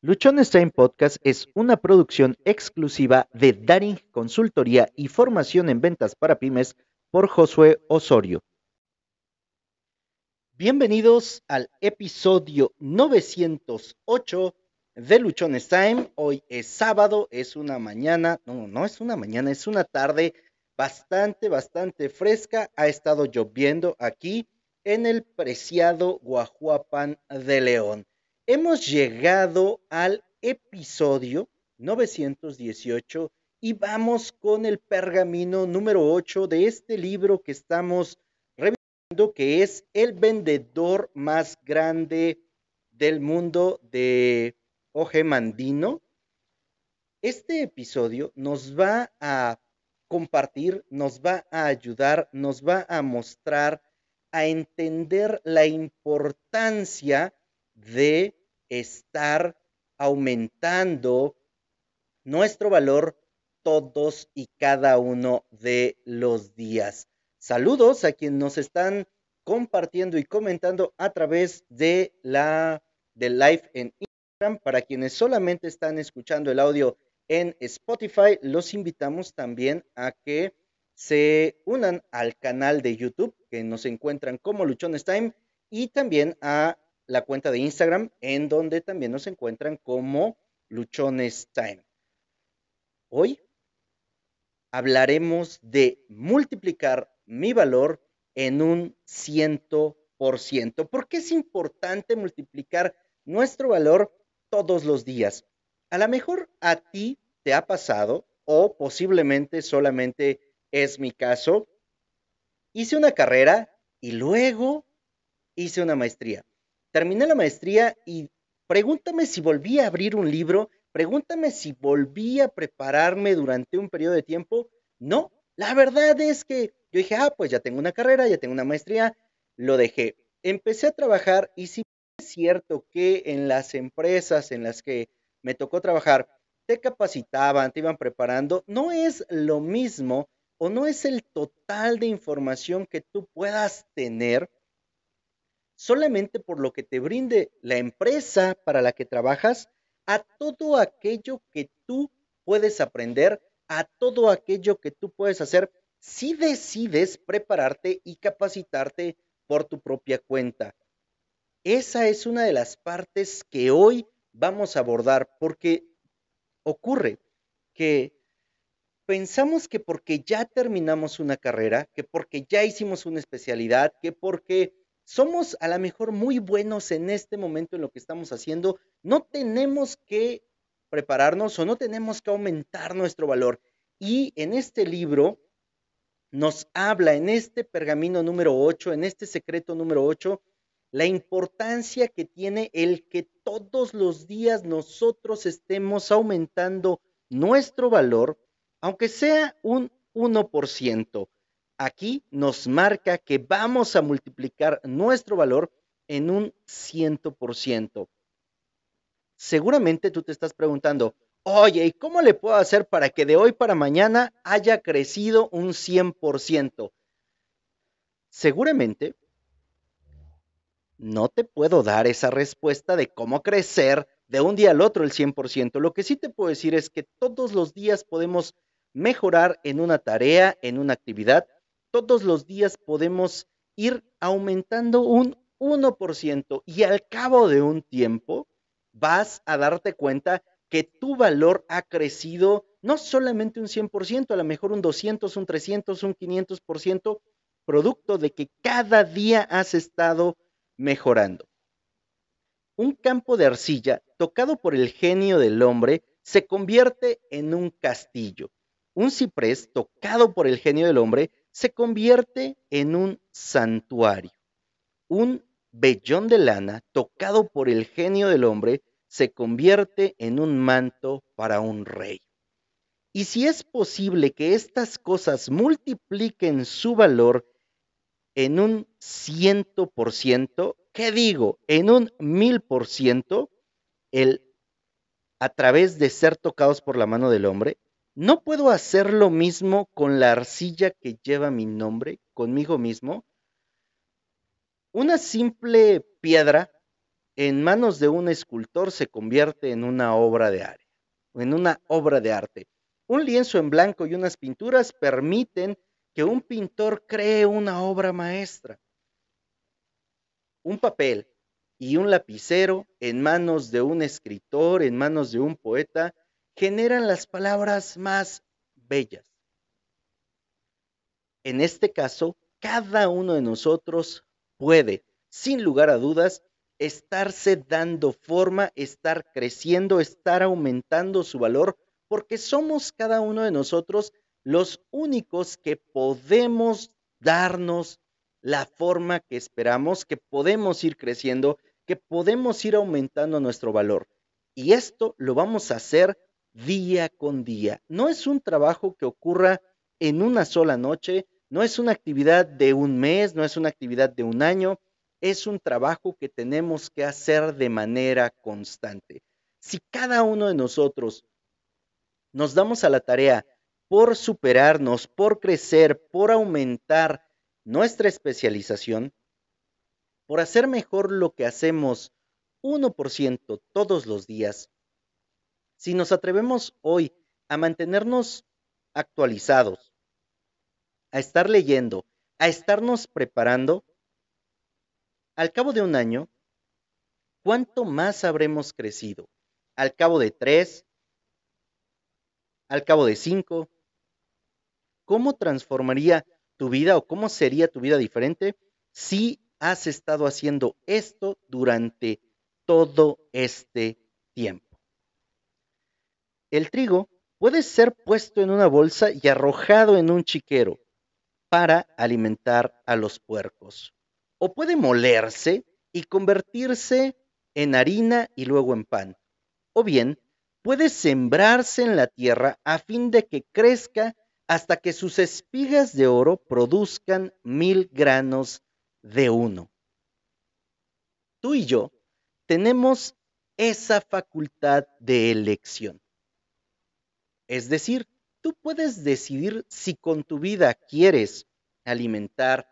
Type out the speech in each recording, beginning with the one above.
Luchones Time Podcast es una producción exclusiva de Daring Consultoría y Formación en Ventas para Pymes por Josué Osorio. Bienvenidos al episodio 908 de Luchones Time. Hoy es sábado, es una mañana, no, no es una mañana, es una tarde bastante, bastante fresca. Ha estado lloviendo aquí en el preciado Guajuapan de León hemos llegado al episodio 918 y vamos con el pergamino número 8 de este libro que estamos revisando, que es El vendedor más grande del mundo de Oje Mandino. Este episodio nos va a compartir, nos va a ayudar, nos va a mostrar a entender la importancia de estar aumentando nuestro valor todos y cada uno de los días. Saludos a quienes nos están compartiendo y comentando a través de la del live en Instagram. Para quienes solamente están escuchando el audio en Spotify, los invitamos también a que se unan al canal de YouTube que nos encuentran como Luchones Time y también a la cuenta de Instagram, en donde también nos encuentran como Luchones Time. Hoy hablaremos de multiplicar mi valor en un ciento por ciento. ¿Por qué es importante multiplicar nuestro valor todos los días? A lo mejor a ti te ha pasado, o posiblemente solamente es mi caso, hice una carrera y luego hice una maestría terminé la maestría y pregúntame si volví a abrir un libro, pregúntame si volví a prepararme durante un periodo de tiempo. No, la verdad es que yo dije, ah, pues ya tengo una carrera, ya tengo una maestría, lo dejé. Empecé a trabajar y si es cierto que en las empresas en las que me tocó trabajar, te capacitaban, te iban preparando, no es lo mismo o no es el total de información que tú puedas tener solamente por lo que te brinde la empresa para la que trabajas, a todo aquello que tú puedes aprender, a todo aquello que tú puedes hacer si decides prepararte y capacitarte por tu propia cuenta. Esa es una de las partes que hoy vamos a abordar porque ocurre que pensamos que porque ya terminamos una carrera, que porque ya hicimos una especialidad, que porque somos a lo mejor muy buenos en este momento en lo que estamos haciendo, no tenemos que prepararnos o no tenemos que aumentar nuestro valor. Y en este libro nos habla, en este pergamino número 8, en este secreto número 8, la importancia que tiene el que todos los días nosotros estemos aumentando nuestro valor, aunque sea un 1% aquí nos marca que vamos a multiplicar nuestro valor en un ciento por ciento. Seguramente tú te estás preguntando, oye, ¿y cómo le puedo hacer para que de hoy para mañana haya crecido un 100%? Seguramente no te puedo dar esa respuesta de cómo crecer de un día al otro el 100%. Lo que sí te puedo decir es que todos los días podemos mejorar en una tarea, en una actividad, todos los días podemos ir aumentando un 1% y al cabo de un tiempo vas a darte cuenta que tu valor ha crecido no solamente un 100%, a lo mejor un 200, un 300, un 500%, producto de que cada día has estado mejorando. Un campo de arcilla tocado por el genio del hombre se convierte en un castillo. Un ciprés tocado por el genio del hombre se convierte en un santuario. Un vellón de lana tocado por el genio del hombre se convierte en un manto para un rey. Y si es posible que estas cosas multipliquen su valor en un ciento por ciento, ¿qué digo? En un mil por ciento, el a través de ser tocados por la mano del hombre, ¿No puedo hacer lo mismo con la arcilla que lleva mi nombre, conmigo mismo? Una simple piedra en manos de un escultor se convierte en una obra de arte, en una obra de arte. Un lienzo en blanco y unas pinturas permiten que un pintor cree una obra maestra. Un papel y un lapicero en manos de un escritor, en manos de un poeta, generan las palabras más bellas. En este caso, cada uno de nosotros puede, sin lugar a dudas, estarse dando forma, estar creciendo, estar aumentando su valor, porque somos cada uno de nosotros los únicos que podemos darnos la forma que esperamos, que podemos ir creciendo, que podemos ir aumentando nuestro valor. Y esto lo vamos a hacer día con día. No es un trabajo que ocurra en una sola noche, no es una actividad de un mes, no es una actividad de un año, es un trabajo que tenemos que hacer de manera constante. Si cada uno de nosotros nos damos a la tarea por superarnos, por crecer, por aumentar nuestra especialización, por hacer mejor lo que hacemos 1% todos los días, si nos atrevemos hoy a mantenernos actualizados, a estar leyendo, a estarnos preparando, al cabo de un año, ¿cuánto más habremos crecido? Al cabo de tres, al cabo de cinco, ¿cómo transformaría tu vida o cómo sería tu vida diferente si has estado haciendo esto durante todo este tiempo? El trigo puede ser puesto en una bolsa y arrojado en un chiquero para alimentar a los puercos o puede molerse y convertirse en harina y luego en pan. O bien, puede sembrarse en la tierra a fin de que crezca hasta que sus espigas de oro produzcan mil granos de uno. Tú y yo tenemos esa facultad de elección. Es decir, tú puedes decidir si con tu vida quieres alimentar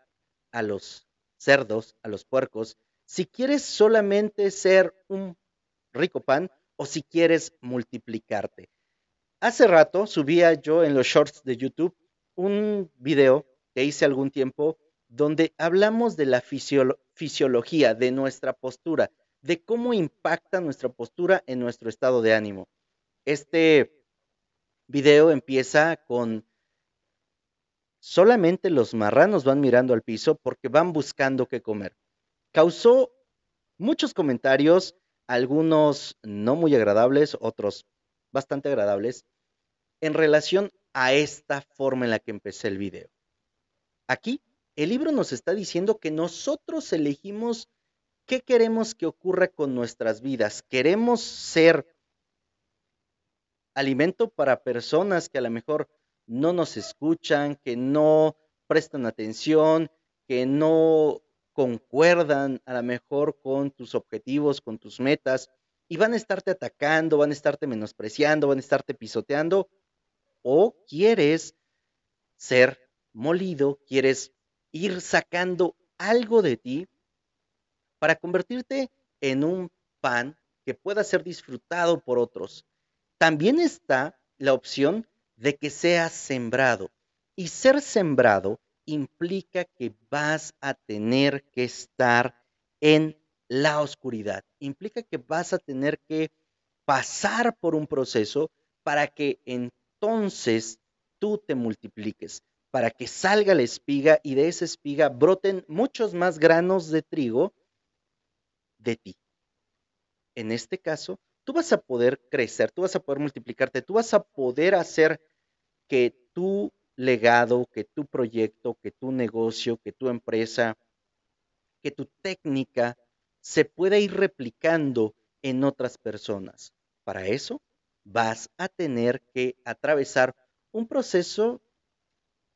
a los cerdos, a los puercos, si quieres solamente ser un rico pan o si quieres multiplicarte. Hace rato subía yo en los shorts de YouTube un video que hice algún tiempo donde hablamos de la fisiología, de nuestra postura, de cómo impacta nuestra postura en nuestro estado de ánimo. Este video empieza con Solamente los marranos van mirando al piso porque van buscando qué comer. Causó muchos comentarios, algunos no muy agradables, otros bastante agradables, en relación a esta forma en la que empecé el video. Aquí, el libro nos está diciendo que nosotros elegimos qué queremos que ocurra con nuestras vidas. Queremos ser alimento para personas que a lo mejor no nos escuchan, que no prestan atención, que no concuerdan a lo mejor con tus objetivos, con tus metas, y van a estarte atacando, van a estarte menospreciando, van a estarte pisoteando, o quieres ser molido, quieres ir sacando algo de ti para convertirte en un pan que pueda ser disfrutado por otros. También está la opción de que seas sembrado. Y ser sembrado implica que vas a tener que estar en la oscuridad. Implica que vas a tener que pasar por un proceso para que entonces tú te multipliques, para que salga la espiga y de esa espiga broten muchos más granos de trigo de ti. En este caso, tú vas a poder crecer, tú vas a poder multiplicarte, tú vas a poder hacer que tu legado, que tu proyecto, que tu negocio, que tu empresa, que tu técnica se pueda ir replicando en otras personas. Para eso vas a tener que atravesar un proceso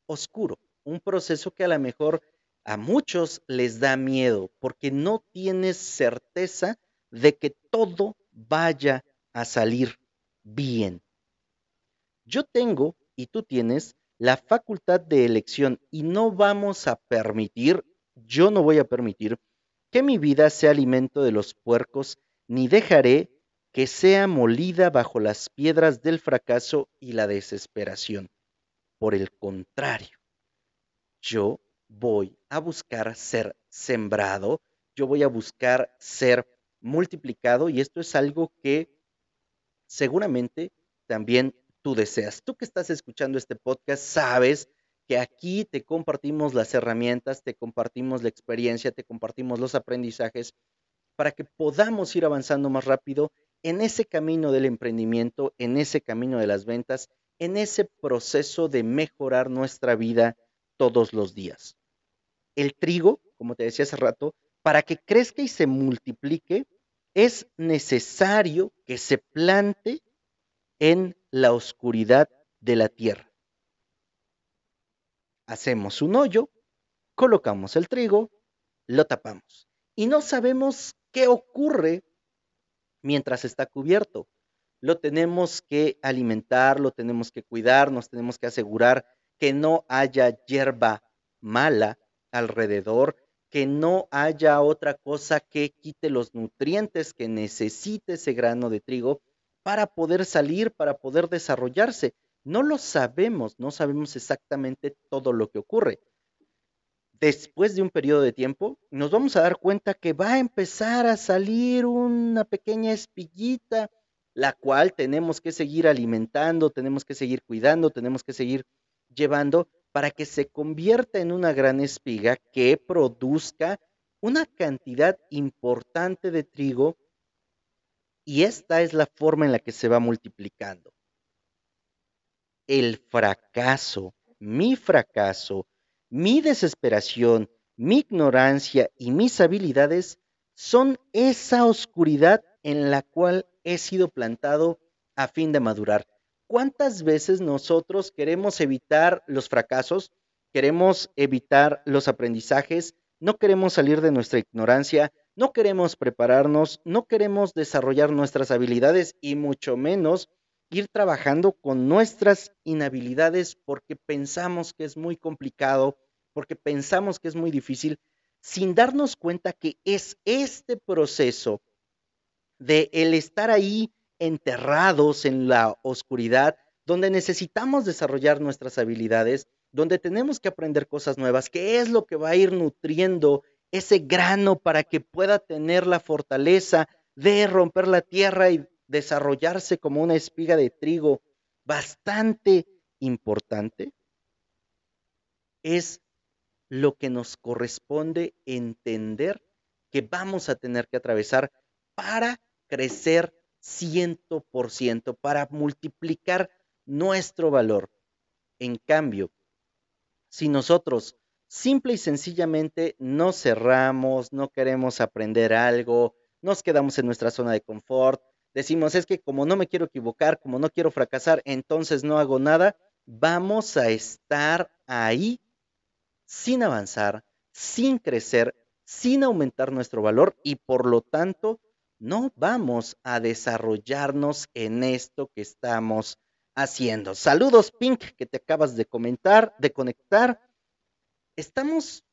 oscuro, un proceso que a lo mejor a muchos les da miedo porque no tienes certeza de que todo vaya a salir bien. Yo tengo y tú tienes la facultad de elección y no vamos a permitir, yo no voy a permitir que mi vida sea alimento de los puercos, ni dejaré que sea molida bajo las piedras del fracaso y la desesperación. Por el contrario, yo voy a buscar ser sembrado, yo voy a buscar ser multiplicado y esto es algo que seguramente también tú deseas. Tú que estás escuchando este podcast sabes que aquí te compartimos las herramientas, te compartimos la experiencia, te compartimos los aprendizajes para que podamos ir avanzando más rápido en ese camino del emprendimiento, en ese camino de las ventas, en ese proceso de mejorar nuestra vida todos los días. El trigo, como te decía hace rato, para que crezca y se multiplique, es necesario que se plante en la oscuridad de la tierra. Hacemos un hoyo, colocamos el trigo, lo tapamos y no sabemos qué ocurre mientras está cubierto. Lo tenemos que alimentar, lo tenemos que cuidar, nos tenemos que asegurar que no haya hierba mala alrededor, que no haya otra cosa que quite los nutrientes que necesite ese grano de trigo para poder salir, para poder desarrollarse. No lo sabemos, no sabemos exactamente todo lo que ocurre. Después de un periodo de tiempo, nos vamos a dar cuenta que va a empezar a salir una pequeña espiguita, la cual tenemos que seguir alimentando, tenemos que seguir cuidando, tenemos que seguir llevando para que se convierta en una gran espiga que produzca una cantidad importante de trigo y esta es la forma en la que se va multiplicando. El fracaso, mi fracaso, mi desesperación, mi ignorancia y mis habilidades son esa oscuridad en la cual he sido plantado a fin de madurar. ¿Cuántas veces nosotros queremos evitar los fracasos, queremos evitar los aprendizajes, no queremos salir de nuestra ignorancia, no queremos prepararnos, no queremos desarrollar nuestras habilidades y mucho menos ir trabajando con nuestras inhabilidades porque pensamos que es muy complicado, porque pensamos que es muy difícil, sin darnos cuenta que es este proceso de el estar ahí enterrados en la oscuridad, donde necesitamos desarrollar nuestras habilidades, donde tenemos que aprender cosas nuevas, que es lo que va a ir nutriendo ese grano para que pueda tener la fortaleza de romper la tierra y desarrollarse como una espiga de trigo bastante importante, es lo que nos corresponde entender que vamos a tener que atravesar para crecer ciento por ciento, para multiplicar nuestro valor. En cambio, si nosotros simple y sencillamente no cerramos, no queremos aprender algo, nos quedamos en nuestra zona de confort, decimos, es que como no me quiero equivocar, como no quiero fracasar, entonces no hago nada, vamos a estar ahí sin avanzar, sin crecer, sin aumentar nuestro valor y por lo tanto no vamos a desarrollarnos en esto que estamos haciendo. Saludos, Pink, que te acabas de comentar, de conectar estamos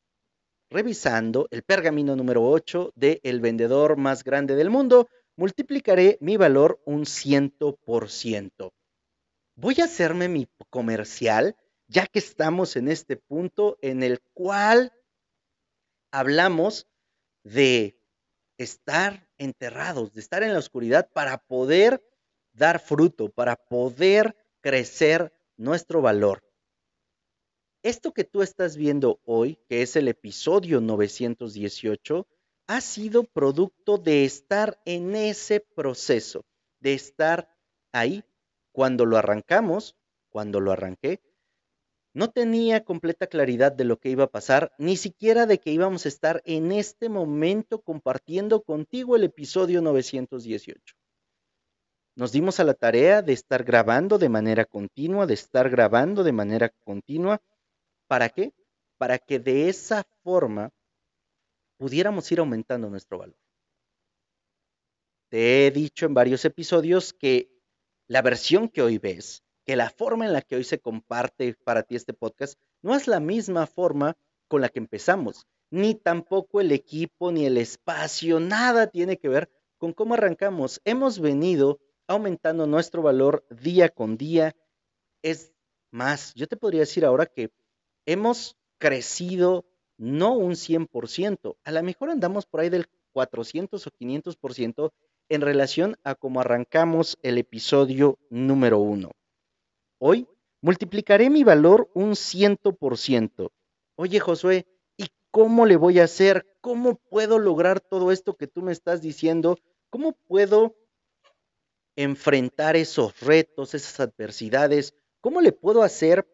revisando el pergamino número 8 de El vendedor más grande del mundo. Multiplicaré mi valor un ciento por ciento. Voy a hacerme mi comercial, ya que estamos en este punto en el cual hablamos de estar enterrados, de estar en la oscuridad para poder dar fruto, para poder crecer nuestro valor. Esto que tú estás viendo hoy, que es el episodio 918, ha sido producto de estar en ese proceso, de estar ahí. Cuando lo arrancamos, cuando lo arranqué, no tenía completa claridad de lo que iba a pasar, ni siquiera de que íbamos a estar en este momento compartiendo contigo el episodio 918. Nos dimos a la tarea de estar grabando de manera continua, de estar grabando de manera continua ¿Para qué? Para que de esa forma pudiéramos ir aumentando nuestro valor. Te he dicho en varios episodios que la versión que hoy ves, que la forma en la que hoy se comparte para ti este podcast, no es la misma forma con la que empezamos. ni tampoco el equipo, ni el espacio, nada tiene que ver con cómo arrancamos. Hemos venido aumentando nuestro valor día con día. Es más, yo te podría decir ahora que hemos crecido no un 100%, a lo mejor andamos por ahí del 400 o 500% en relación a cómo arrancamos el episodio número uno. Hoy multiplicaré mi valor un 100%. Oye, Josué, ¿y cómo le voy a hacer? ¿Cómo puedo lograr todo esto que tú me estás diciendo? ¿Cómo puedo enfrentar esos retos, esas adversidades? ¿Cómo le puedo hacer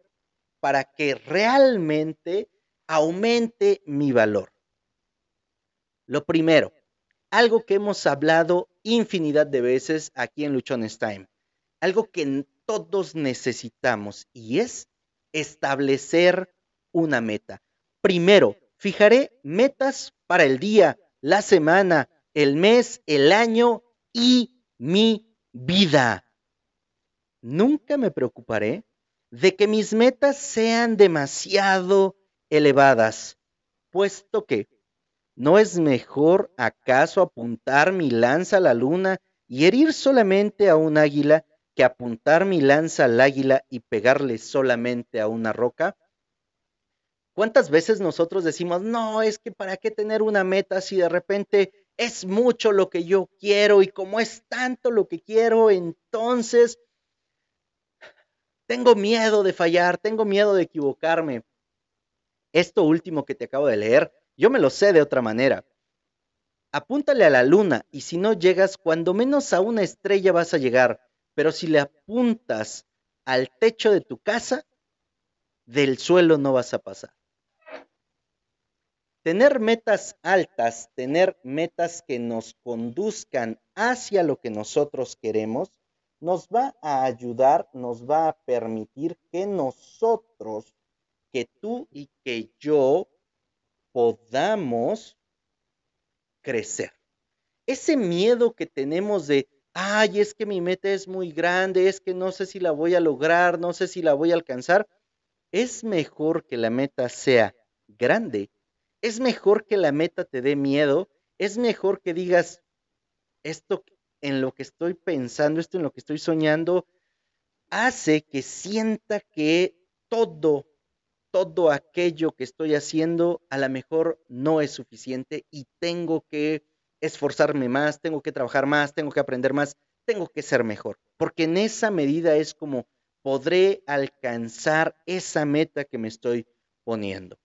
para que realmente aumente mi valor? Lo primero, algo que hemos hablado infinidad de veces aquí en Luchones Time, algo que todos necesitamos y es establecer una meta. Primero, fijaré metas para el día, la semana, el mes, el año y mi vida. Nunca me preocuparé de que mis metas sean demasiado elevadas, puesto que ¿no es mejor acaso apuntar mi lanza a la luna y herir solamente a un águila que apuntar mi lanza al águila y pegarle solamente a una roca? ¿Cuántas veces nosotros decimos, no, es que para qué tener una meta si de repente es mucho lo que yo quiero y como es tanto lo que quiero, entonces tengo miedo de fallar, tengo miedo de equivocarme. Esto último que te acabo de leer, yo me lo sé de otra manera. Apúntale a la luna y si no llegas, cuando menos a una estrella vas a llegar, pero si le apuntas al techo de tu casa, del suelo no vas a pasar. Tener metas altas, tener metas que nos conduzcan hacia lo que nosotros queremos, nos va a ayudar, nos va a permitir que nosotros, que tú y que yo podamos crecer. Ese miedo que tenemos de, ay, es que mi meta es muy grande, es que no sé si la voy a lograr, no sé si la voy a alcanzar, es mejor que la meta sea grande es mejor que la meta te dé miedo, es mejor que digas, esto en lo que estoy pensando, esto en lo que estoy soñando, hace que sienta que todo, todo aquello que estoy haciendo a lo mejor no es suficiente y tengo que esforzarme más, tengo que trabajar más, tengo que aprender más, tengo que ser mejor, porque en esa medida es como podré alcanzar esa meta que me estoy poniendo.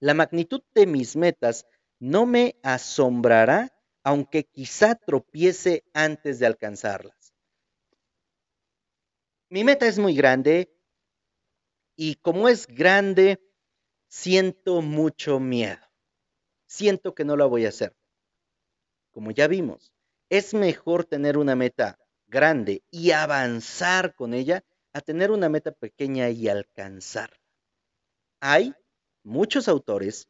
La magnitud de mis metas no me asombrará, aunque quizá tropiece antes de alcanzarlas. Mi meta es muy grande y como es grande, siento mucho miedo. Siento que no la voy a hacer. Como ya vimos, es mejor tener una meta grande y avanzar con ella a tener una meta pequeña y alcanzarla. Hay muchos autores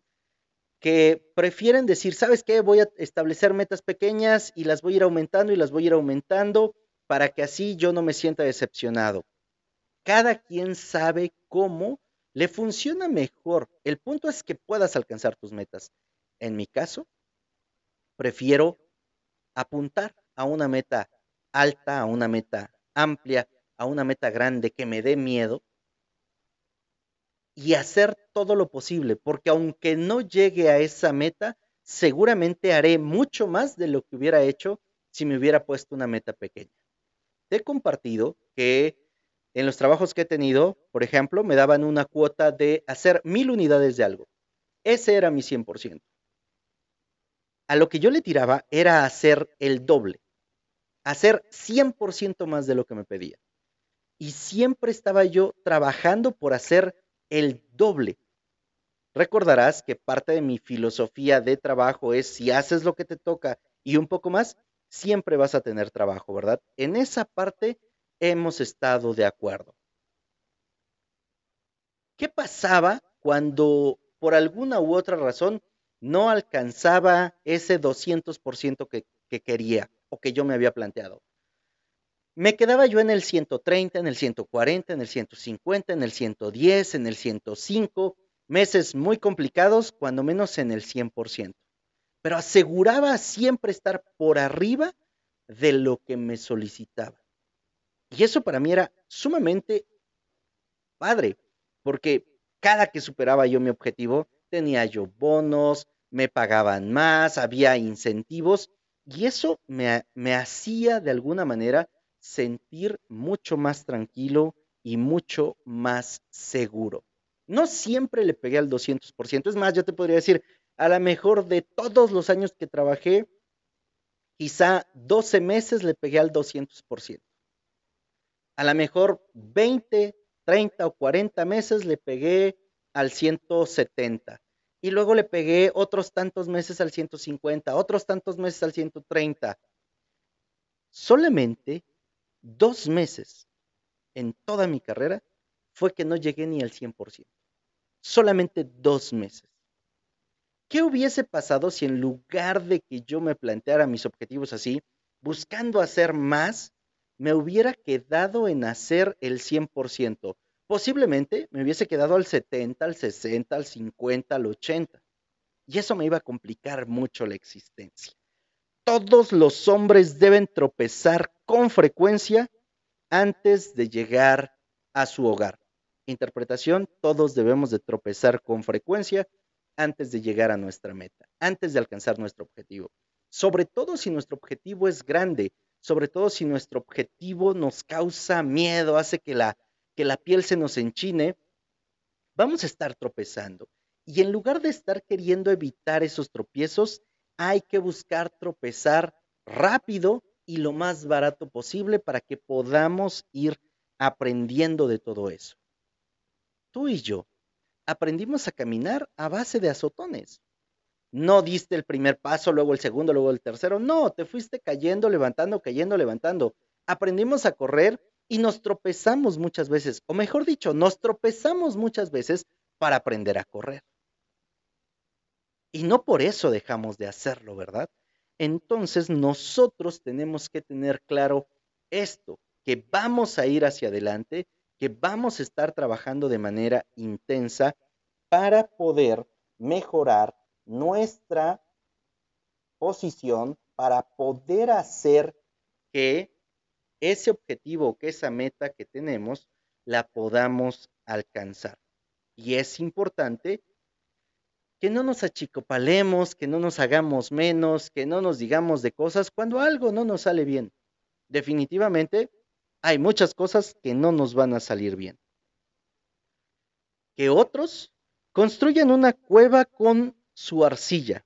que prefieren decir, ¿sabes qué? Voy a establecer metas pequeñas y las voy a ir aumentando y las voy a ir aumentando para que así yo no me sienta decepcionado. Cada quien sabe cómo le funciona mejor. El punto es que puedas alcanzar tus metas. En mi caso, prefiero apuntar a una meta alta, a una meta amplia, a una meta grande que me dé miedo y hacer todo lo posible, porque aunque no llegue a esa meta, seguramente haré mucho más de lo que hubiera hecho si me hubiera puesto una meta pequeña. Te he compartido que en los trabajos que he tenido, por ejemplo, me daban una cuota de hacer mil unidades de algo. Ese era mi 100%. A lo que yo le tiraba era hacer el doble, hacer 100% más de lo que me pedía. Y siempre estaba yo trabajando por hacer el doble. Recordarás que parte de mi filosofía de trabajo es si haces lo que te toca y un poco más, siempre vas a tener trabajo, ¿verdad? En esa parte hemos estado de acuerdo. ¿Qué pasaba cuando por alguna u otra razón no alcanzaba ese 200% que, que quería o que yo me había planteado? me quedaba yo en el 130, en el 140, en el 150, en el 110, en el 105. meses muy complicados, cuando menos en el 100%, pero aseguraba siempre estar por arriba de lo que me solicitaba. Y eso para mí era sumamente padre, porque cada que superaba yo mi objetivo, tenía yo bonos, me pagaban más, había incentivos y eso me, me hacía de alguna manera sentir mucho más tranquilo y mucho más seguro. No siempre le pegué al 200%, es más, yo te podría decir, a lo mejor de todos los años que trabajé, quizá 12 meses le pegué al 200%. A lo mejor 20, 30 o 40 meses le pegué al 170. Y luego le pegué otros tantos meses al 150, otros tantos meses al 130. Solamente dos meses en toda mi carrera fue que no llegué ni al 100%. Solamente dos meses. ¿Qué hubiese pasado si en lugar de que yo me planteara mis objetivos así, buscando hacer más, me hubiera quedado en hacer el 100%? Posiblemente me hubiese quedado al 70, al 60, al 50, al 80. Y eso me iba a complicar mucho la existencia. Todos los hombres deben tropezar con frecuencia antes de llegar a su hogar. Interpretación, todos debemos de tropezar con frecuencia antes de llegar a nuestra meta, antes de alcanzar nuestro objetivo. Sobre todo si nuestro objetivo es grande, sobre todo si nuestro objetivo nos causa miedo, hace que la, que la piel se nos enchine, vamos a estar tropezando. Y en lugar de estar queriendo evitar esos tropiezos, hay que buscar tropezar rápido y lo más barato posible para que podamos ir aprendiendo de todo eso. Tú y yo aprendimos a caminar a base de azotones. No diste el primer paso, luego el segundo, luego el tercero. No, te fuiste cayendo, levantando, cayendo, levantando. Aprendimos a correr y nos tropezamos muchas veces, o mejor dicho, nos tropezamos muchas veces para aprender a correr. Y no por eso dejamos de hacerlo, ¿verdad? Entonces nosotros tenemos que tener claro esto, que vamos a ir hacia adelante, que vamos a estar trabajando de manera intensa para poder mejorar nuestra posición, para poder hacer que ese objetivo, que esa meta que tenemos, la podamos alcanzar. Y es importante que no nos achicopalemos, que no nos hagamos menos, que no nos digamos de cosas cuando algo no nos sale bien. Definitivamente hay muchas cosas que no nos van a salir bien. Que otros construyan una cueva con su arcilla.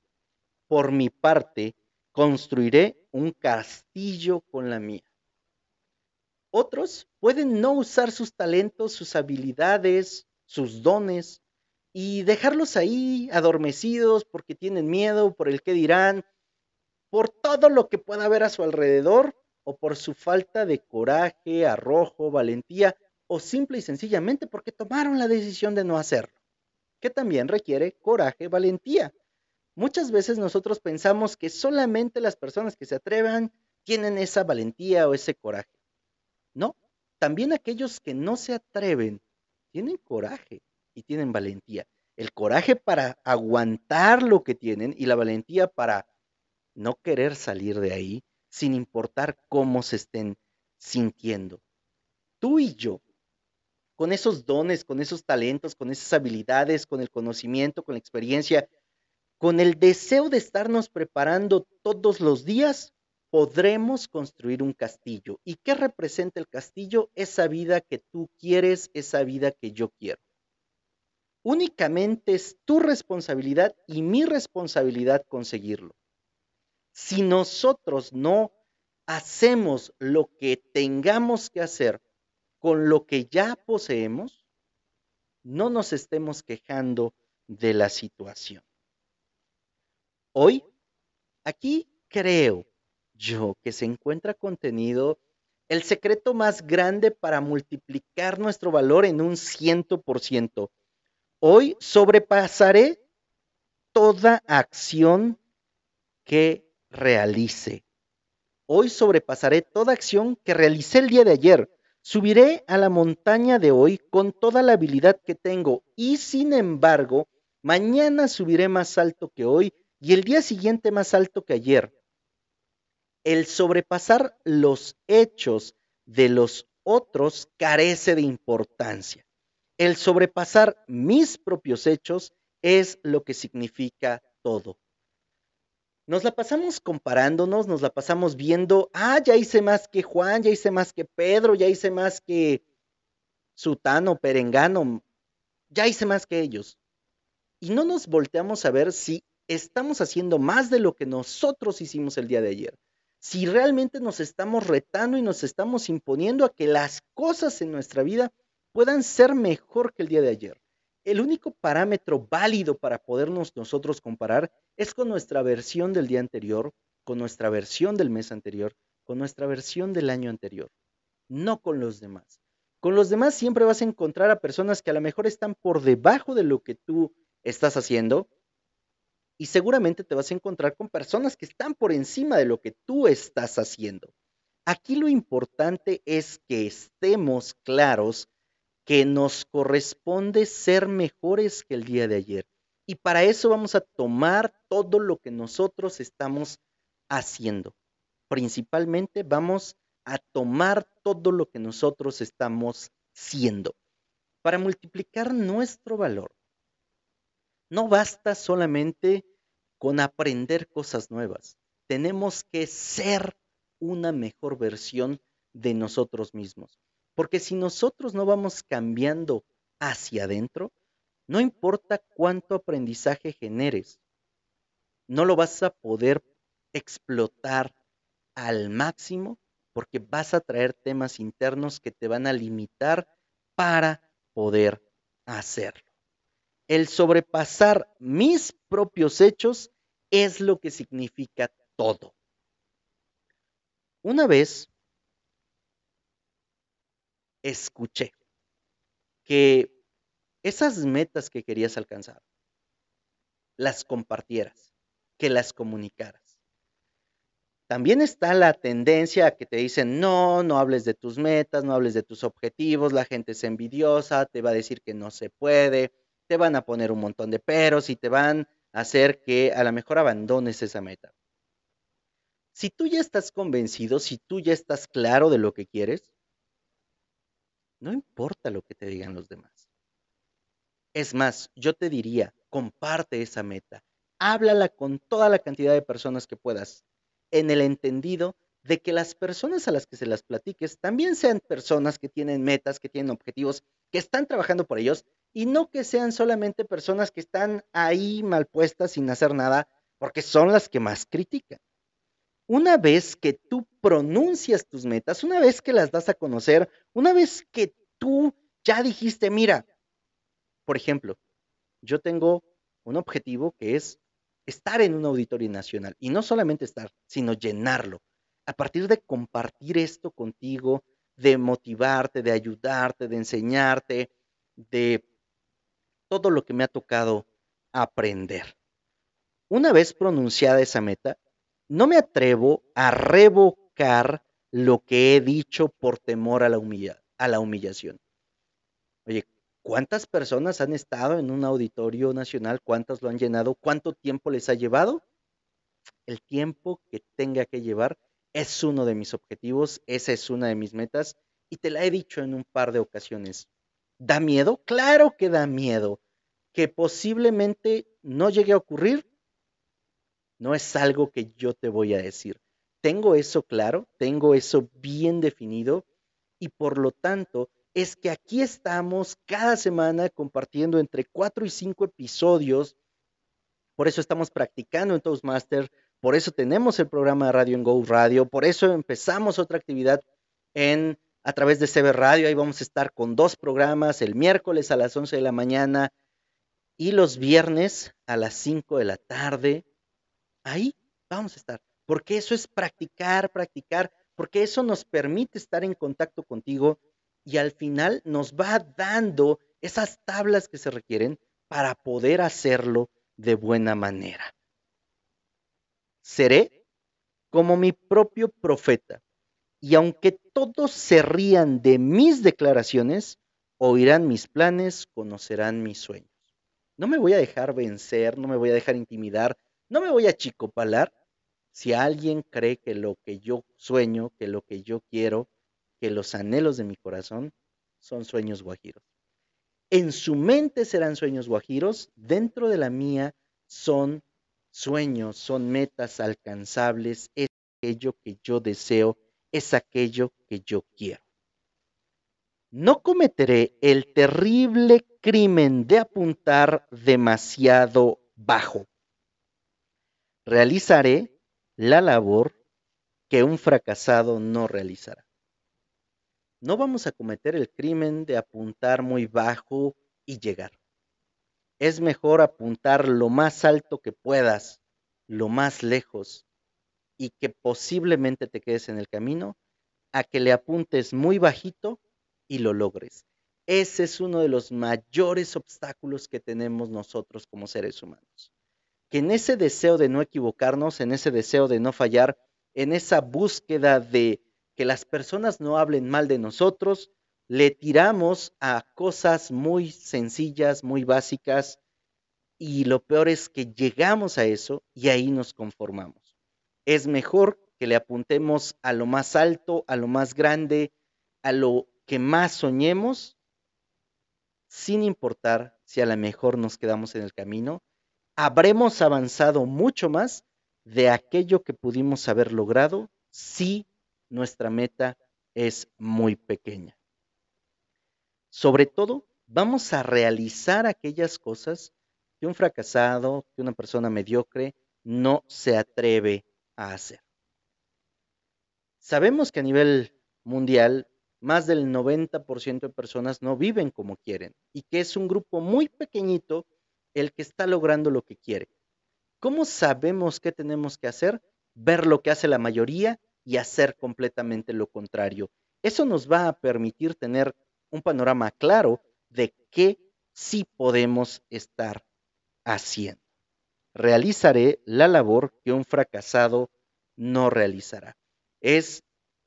Por mi parte, construiré un castillo con la mía. Otros pueden no usar sus talentos, sus habilidades, sus dones y dejarlos ahí adormecidos porque tienen miedo, por el que dirán, por todo lo que pueda haber a su alrededor o por su falta de coraje, arrojo, valentía o simple y sencillamente porque tomaron la decisión de no hacerlo, que también requiere coraje, valentía. Muchas veces nosotros pensamos que solamente las personas que se atrevan tienen esa valentía o ese coraje. No, también aquellos que no se atreven tienen coraje y tienen valentía. El coraje para aguantar lo que tienen y la valentía para no querer salir de ahí sin importar cómo se estén sintiendo. Tú y yo, con esos dones, con esos talentos, con esas habilidades, con el conocimiento, con la experiencia, con el deseo de estarnos preparando todos los días, podremos construir un castillo. ¿Y qué representa el castillo? Esa vida que tú quieres, esa vida que yo quiero. Únicamente es tu responsabilidad y mi responsabilidad conseguirlo. Si nosotros no hacemos lo que tengamos que hacer con lo que ya poseemos, no nos estemos quejando de la situación. Hoy, aquí creo yo que se encuentra contenido el secreto más grande para multiplicar nuestro valor en un ciento por ciento. Hoy sobrepasaré toda acción que realice. Hoy sobrepasaré toda acción que realicé el día de ayer. Subiré a la montaña de hoy con toda la habilidad que tengo y sin embargo, mañana subiré más alto que hoy y el día siguiente más alto que ayer. El sobrepasar los hechos de los otros carece de importancia. El sobrepasar mis propios hechos es lo que significa todo. Nos la pasamos comparándonos, nos la pasamos viendo, ah, ya hice más que Juan, ya hice más que Pedro, ya hice más que Sutano, Perengano, ya hice más que ellos. Y no nos volteamos a ver si estamos haciendo más de lo que nosotros hicimos el día de ayer. Si realmente nos estamos retando y nos estamos imponiendo a que las cosas en nuestra vida puedan ser mejor que el día de ayer. El único parámetro válido para podernos nosotros comparar es con nuestra versión del día anterior, con nuestra versión del mes anterior, con nuestra versión del año anterior, no con los demás. Con los demás siempre vas a encontrar a personas que a lo mejor están por debajo de lo que tú estás haciendo y seguramente te vas a encontrar con personas que están por encima de lo que tú estás haciendo. Aquí lo importante es que estemos claros que nos corresponde ser mejores que el día de ayer. Y para eso vamos a tomar todo lo que nosotros estamos haciendo. Principalmente vamos a tomar todo lo que nosotros estamos siendo para multiplicar nuestro valor. No basta solamente con aprender cosas nuevas. Tenemos que ser una mejor versión de nosotros mismos. Porque si nosotros no vamos cambiando hacia adentro, no importa cuánto aprendizaje generes, no lo vas a poder explotar al máximo porque vas a traer temas internos que te van a limitar para poder hacerlo. El sobrepasar mis propios hechos es lo que significa todo. Una vez escuché que esas metas que querías alcanzar, las compartieras, que las comunicaras. También está la tendencia a que te dicen, no, no hables de tus metas, no hables de tus objetivos, la gente es envidiosa, te va a decir que no se puede, te van a poner un montón de peros y te van a hacer que a lo mejor abandones esa meta. Si tú ya estás convencido, si tú ya estás claro de lo que quieres, no importa lo que te digan los demás. Es más, yo te diría, comparte esa meta. Háblala con toda la cantidad de personas que puedas, en el entendido de que las personas a las que se las platiques también sean personas que tienen metas, que tienen objetivos, que están trabajando por ellos y no que sean solamente personas que están ahí mal puestas sin hacer nada, porque son las que más critican. Una vez que tú pronuncias tus metas, una vez que las das a conocer, una vez que tú ya dijiste, mira, por ejemplo, yo tengo un objetivo que es estar en un auditorio nacional y no solamente estar, sino llenarlo. A partir de compartir esto contigo, de motivarte, de ayudarte, de enseñarte, de todo lo que me ha tocado aprender. Una vez pronunciada esa meta, no me atrevo a revocar lo que he dicho por temor a la, humillación. Oye, ¿cuántas personas han estado en un auditorio nacional? ¿Cuántas lo han llenado? ¿Cuánto tiempo les ha llevado? El tiempo que tenga que llevar es uno de mis objetivos, esa es una de mis metas y te la he dicho en un par de ocasiones. ¿Da miedo? Claro que da miedo. Que posiblemente no llegue a ocurrir, no es algo que yo te voy a decir. Tengo eso claro, tengo eso bien definido y por lo tanto es que aquí estamos cada semana compartiendo entre cuatro y cinco episodios. Por eso estamos practicando en Toastmaster, por eso tenemos el programa de Radio en Go Radio, por eso empezamos otra actividad en a través de CB Radio. Ahí vamos a estar con dos programas, el miércoles a las 11 de la mañana y los viernes a las 5 de la tarde. Ahí vamos a estar, porque eso es practicar, practicar, porque eso nos permite estar en contacto contigo y al final nos va dando esas tablas que se requieren para poder hacerlo de buena manera. Seré como mi propio profeta. Y aunque todos se rían de mis declaraciones, oirán mis planes, conocerán mis sueños. No me voy a dejar vencer, no me voy a dejar intimidar, no me voy a chicopalar si alguien cree que lo que yo sueño, que lo que yo quiero, que los anhelos de mi corazón son sueños guajiros. En su mente serán sueños guajiros, dentro de la mía son sueños, son metas alcanzables, es aquello que yo deseo, es aquello que yo quiero. No cometeré el terrible crimen de apuntar demasiado bajo. Realizaré la labor que un fracasado no realizará. No vamos a cometer el crimen de apuntar muy bajo y llegar. Es mejor apuntar lo más alto que puedas, lo más lejos, y que posiblemente te quedes en el camino, a que le apuntes muy bajito y lo logres. Ese es uno de los mayores obstáculos que tenemos nosotros como seres humanos. Que en ese deseo de no equivocarnos, en ese deseo de no fallar, en esa búsqueda de que las personas no hablen mal de nosotros, le tiramos a cosas muy sencillas, muy básicas, y lo peor es que llegamos a eso y ahí nos conformamos. Es mejor que le apuntemos a lo más alto, a lo más grande, a lo que más soñemos, sin importar si a lo mejor nos quedamos en el camino, habremos avanzado mucho más de aquello que pudimos haber logrado si nuestra meta es muy pequeña. Sobre todo, vamos a realizar aquellas cosas que un fracasado, que una persona mediocre no se atreve hacer. Sabemos que a nivel mundial más del 90% de personas no viven como quieren y que es un grupo muy pequeñito el que está logrando lo que quiere. ¿Cómo sabemos qué tenemos que hacer? Ver lo que hace la mayoría y hacer completamente lo contrario. Eso nos va a permitir tener un panorama claro de qué sí podemos estar haciendo. Realizaré la labor que un fracasado no realizará. Es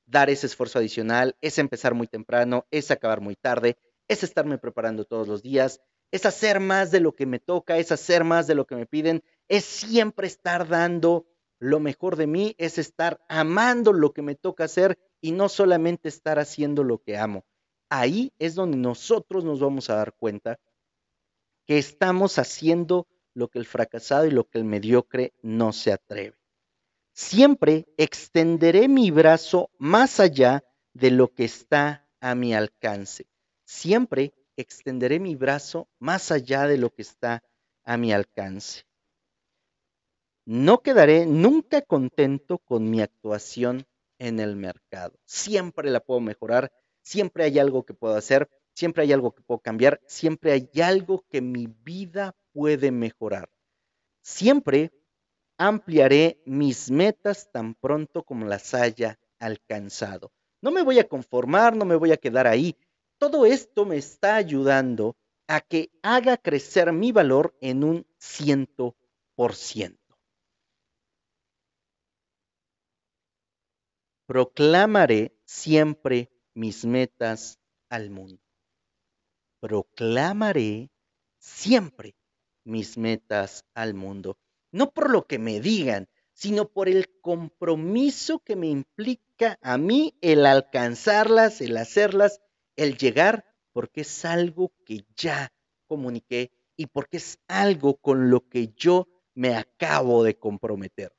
dar ese esfuerzo adicional, es empezar muy temprano, es acabar muy tarde, es estarme preparando todos los días, es hacer más de lo que me toca, es hacer más de lo que me piden, es siempre estar dando lo mejor de mí, es estar amando lo que me toca hacer y no solamente estar haciendo lo que amo. Ahí es donde nosotros nos vamos a dar cuenta que estamos haciendo lo que el fracasado y lo que el mediocre no se atreve. Siempre extenderé mi brazo más allá de lo que está a mi alcance. Siempre extenderé mi brazo más allá de lo que está a mi alcance. No quedaré nunca contento con mi actuación en el mercado. Siempre la puedo mejorar, siempre hay algo que puedo hacer, siempre hay algo que puedo cambiar, siempre hay algo que mi vida puede mejorar. Siempre ampliaré mis metas tan pronto como las haya alcanzado. No me voy a conformar, no me voy a quedar ahí. Todo esto me está ayudando a que haga crecer mi valor en un ciento por ciento. Proclamaré siempre mis metas al mundo. Proclamaré siempre mis metas al mundo no por lo que me digan, sino por el compromiso que me implica a mí el alcanzarlas, el hacerlas, el llegar, porque es algo que ya comuniqué y porque es algo con lo que yo me acabo de comprometer.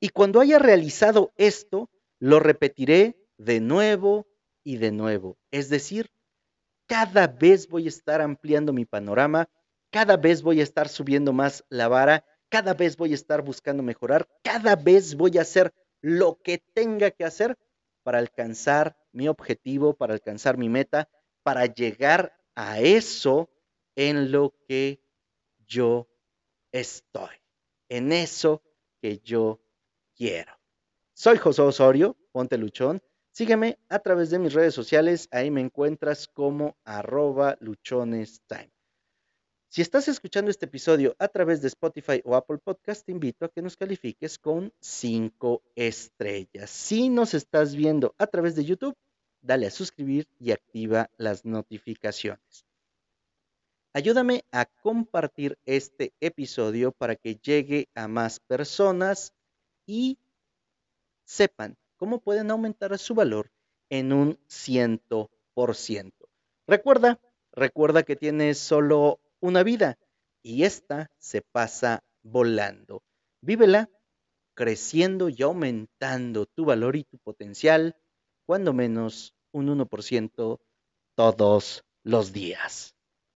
Y cuando haya realizado esto, lo repetiré de nuevo y de nuevo. Es decir, cada vez voy a estar ampliando mi panorama, cada vez voy a estar subiendo más la vara cada vez voy a estar buscando mejorar, cada vez voy a hacer lo que tenga que hacer para alcanzar mi objetivo, para alcanzar mi meta, para llegar a eso en lo que yo estoy, en eso que yo quiero. Soy José Osorio, ponte luchón. Sígueme a través de mis redes sociales, ahí me encuentras como arroba luchonestime. Si estás escuchando este episodio a través de Spotify o Apple Podcast, te invito a que nos califiques con cinco estrellas. Si nos estás viendo a través de YouTube, dale a suscribir y activa las notificaciones. Ayúdame a compartir este episodio para que llegue a más personas y sepan cómo pueden aumentar su valor en un ciento por ciento. Recuerda, recuerda que tienes solo una vida y esta se pasa volando. Vívela creciendo y aumentando tu valor y tu potencial, cuando menos un 1% todos los días.